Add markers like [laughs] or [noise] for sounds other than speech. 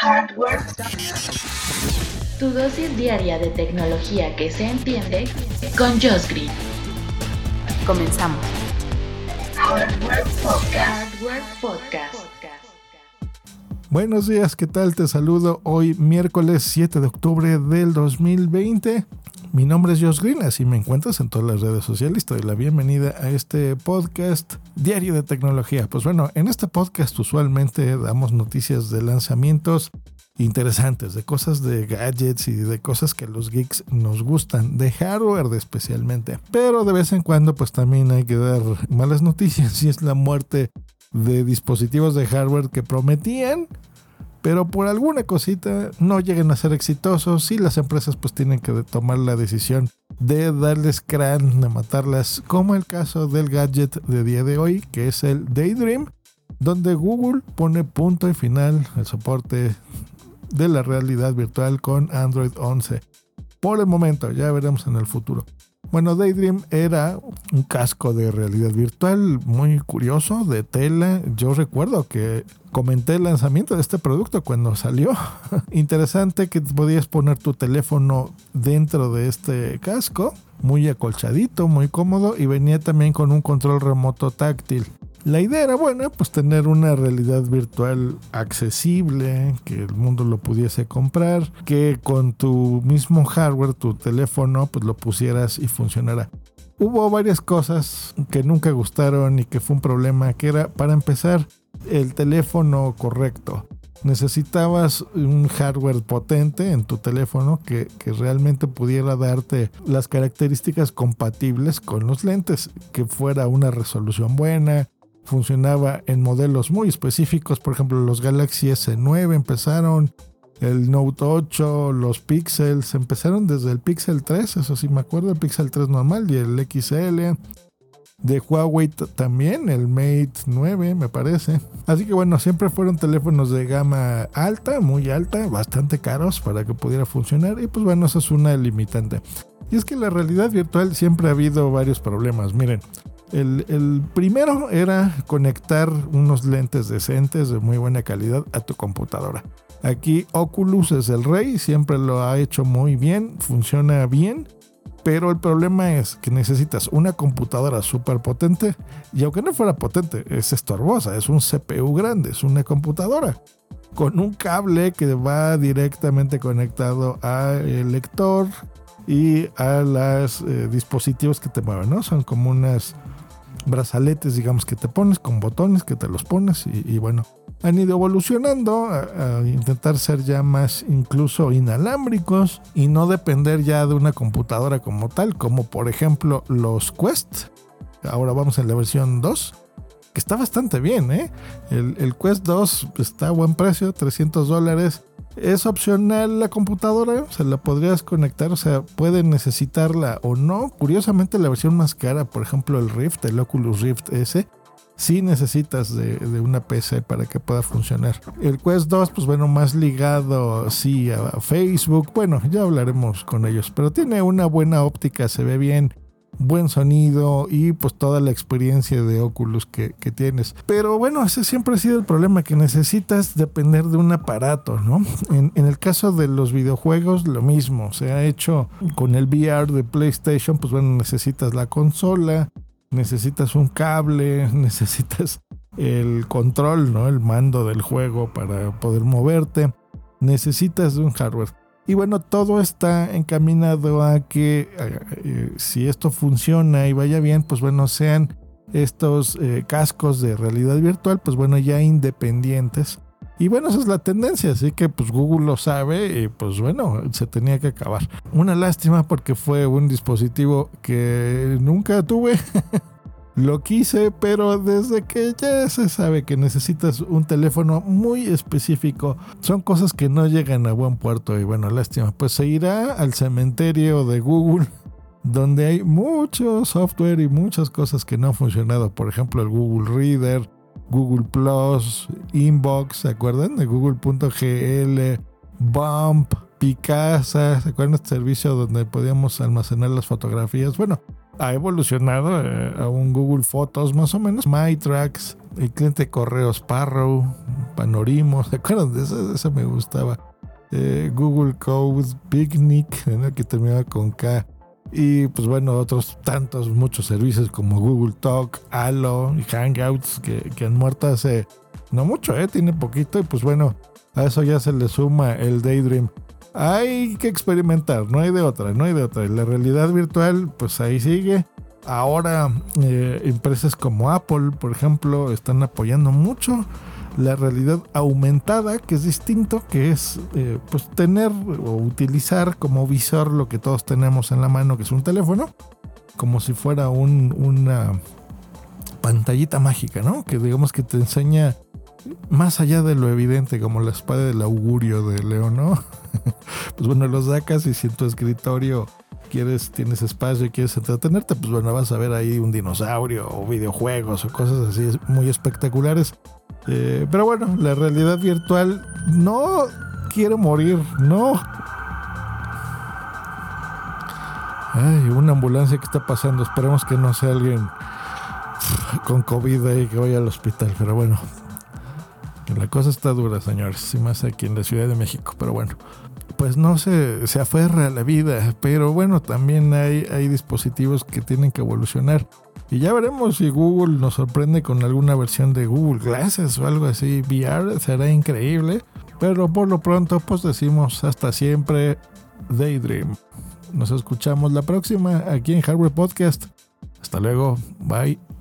Hardware. Tu dosis diaria de tecnología que se entiende con Josh Green. Comenzamos. Hardware Podcast. Hardware Podcast. Buenos días, ¿qué tal? Te saludo hoy miércoles 7 de octubre del 2020. Mi nombre es Josh Green, así me encuentras en todas las redes sociales. Te doy la bienvenida a este podcast diario de tecnología. Pues bueno, en este podcast usualmente damos noticias de lanzamientos interesantes, de cosas de gadgets y de cosas que los geeks nos gustan, de hardware especialmente. Pero de vez en cuando pues también hay que dar malas noticias [laughs] y es la muerte de dispositivos de hardware que prometían pero por alguna cosita no lleguen a ser exitosos y las empresas pues tienen que tomar la decisión de darles crán, de matarlas, como el caso del gadget de día de hoy, que es el Daydream, donde Google pone punto y final al soporte de la realidad virtual con Android 11. Por el momento, ya veremos en el futuro. Bueno, Daydream era un casco de realidad virtual muy curioso, de tela. Yo recuerdo que comenté el lanzamiento de este producto cuando salió. [laughs] Interesante que podías poner tu teléfono dentro de este casco, muy acolchadito, muy cómodo y venía también con un control remoto táctil. La idea era buena, pues tener una realidad virtual accesible, que el mundo lo pudiese comprar, que con tu mismo hardware, tu teléfono, pues lo pusieras y funcionara. Hubo varias cosas que nunca gustaron y que fue un problema, que era, para empezar, el teléfono correcto. Necesitabas un hardware potente en tu teléfono que, que, realmente pudiera darte las características compatibles con los lentes, que fuera una resolución buena, funcionaba en modelos muy específicos, por ejemplo los Galaxy S9 empezaron, el Note 8, los Pixels, empezaron desde el Pixel 3, eso sí me acuerdo, el Pixel 3 normal y el XL. De Huawei también, el Mate 9 me parece. Así que bueno, siempre fueron teléfonos de gama alta, muy alta, bastante caros para que pudiera funcionar. Y pues bueno, eso es una limitante. Y es que la realidad virtual siempre ha habido varios problemas. Miren, el, primero era conectar unos lentes decentes de muy buena calidad a tu computadora. Aquí Oculus es el rey, siempre lo ha hecho muy bien, funciona bien, pero el problema es que necesitas una computadora súper potente y aunque no fuera potente, es estorbosa, es un CPU grande, es una computadora con un cable que va directamente conectado al lector y a los eh, dispositivos que te mueven, ¿no? Son como unas brazaletes, digamos, que te pones con botones que te los pones y, bueno, han ido evolucionando a, intentar ser ya más incluso inalámbricos y no depender ya de una computadora como tal, como por ejemplo los Quest. Ahora vamos en la versión 2, que está bastante bien, ¿eh? El, el Quest 2 está a buen precio, 300 dólares es opcional la computadora, se la podrías conectar, o sea, pueden necesitarla o no. Curiosamente, la versión más cara, por ejemplo, el Rift, el Oculus Rift S, sí necesitas de, una PC para que pueda funcionar. El Quest 2, pues bueno, más ligado sí a Facebook. Bueno, ya hablaremos con ellos, pero tiene una buena óptica, se ve bien buen sonido y pues toda la experiencia de Oculus que, tienes. Pero bueno, ese siempre ha sido el problema, que necesitas depender de un aparato, ¿no? En, en, el caso de los videojuegos, lo mismo. Se ha hecho con el VR de PlayStation, pues bueno, necesitas la consola, necesitas un cable, [laughs] necesitas el control, ¿no? El mando del juego para poder moverte. Necesitas un hardware. Y bueno, todo está encaminado a que eh, eh, si esto funciona y vaya bien, pues bueno, sean estos eh, cascos de realidad virtual, pues bueno, ya independientes. Y bueno, esa es la tendencia, así que pues Google lo sabe y pues bueno, se tenía que acabar. Una lástima porque fue un dispositivo que nunca tuve. [laughs] Lo quise, pero desde que ya se sabe que necesitas un teléfono muy específico, son cosas que no llegan a buen puerto y bueno, lástima. Pues se irá al cementerio de Google, [laughs] donde hay mucho software y muchas cosas que no han funcionado. Por ejemplo, el Google Reader, Google Plus, Inbox, ¿se acuerdan? De Google.gl, Bump, Picasa, ¿se acuerdan este servicio donde podíamos almacenar las fotografías? Bueno, ha evolucionado eh, a un Google Fotos más o menos. MyTracks, el cliente correos Sparrow, Panorimo, [laughs] ¿se acuerdan de eso? Eso me gustaba. Eh, Google Code, Picnic, el que terminaba con K. Y pues bueno, otros tantos, muchos servicios como Google Talk, Halo y Hangouts que, que han muerto hace no mucho, ¿eh? tiene poquito. Y pues bueno, a eso ya se le suma el Daydream. Hay que experimentar, no hay de otra, no hay de otra. la realidad virtual, pues ahí sigue. Ahora, eh, empresas como Apple, por ejemplo, están apoyando mucho la realidad aumentada, que es distinto, que es eh, pues tener o utilizar como visor lo que todos tenemos en la mano, que es un teléfono, como si fuera un, una pantallita mágica, ¿no? Que digamos que te enseña más allá de lo evidente, como la espada del augurio de León, ¿no? [laughs] pues bueno, lo sacas y si en tu escritorio quieres, tienes espacio y quieres entretenerte, pues bueno, vas a ver ahí un dinosaurio o videojuegos o cosas así muy espectaculares. Eh, pero bueno, la realidad virtual no quiere morir, no. Ay, una ambulancia que está pasando, esperemos que no sea alguien con COVID y que vaya al hospital, pero bueno, la cosa está dura, señores, y más aquí en la Ciudad de México, pero bueno, pues no se, se aferra a la vida, pero bueno, también hay, hay dispositivos que tienen que evolucionar. Y ya veremos si Google nos sorprende con alguna versión de Google Glasses o algo así, VR, será increíble. Pero por lo pronto, pues decimos hasta siempre, Daydream. Nos escuchamos la próxima aquí en Hardware Podcast. Hasta luego, bye.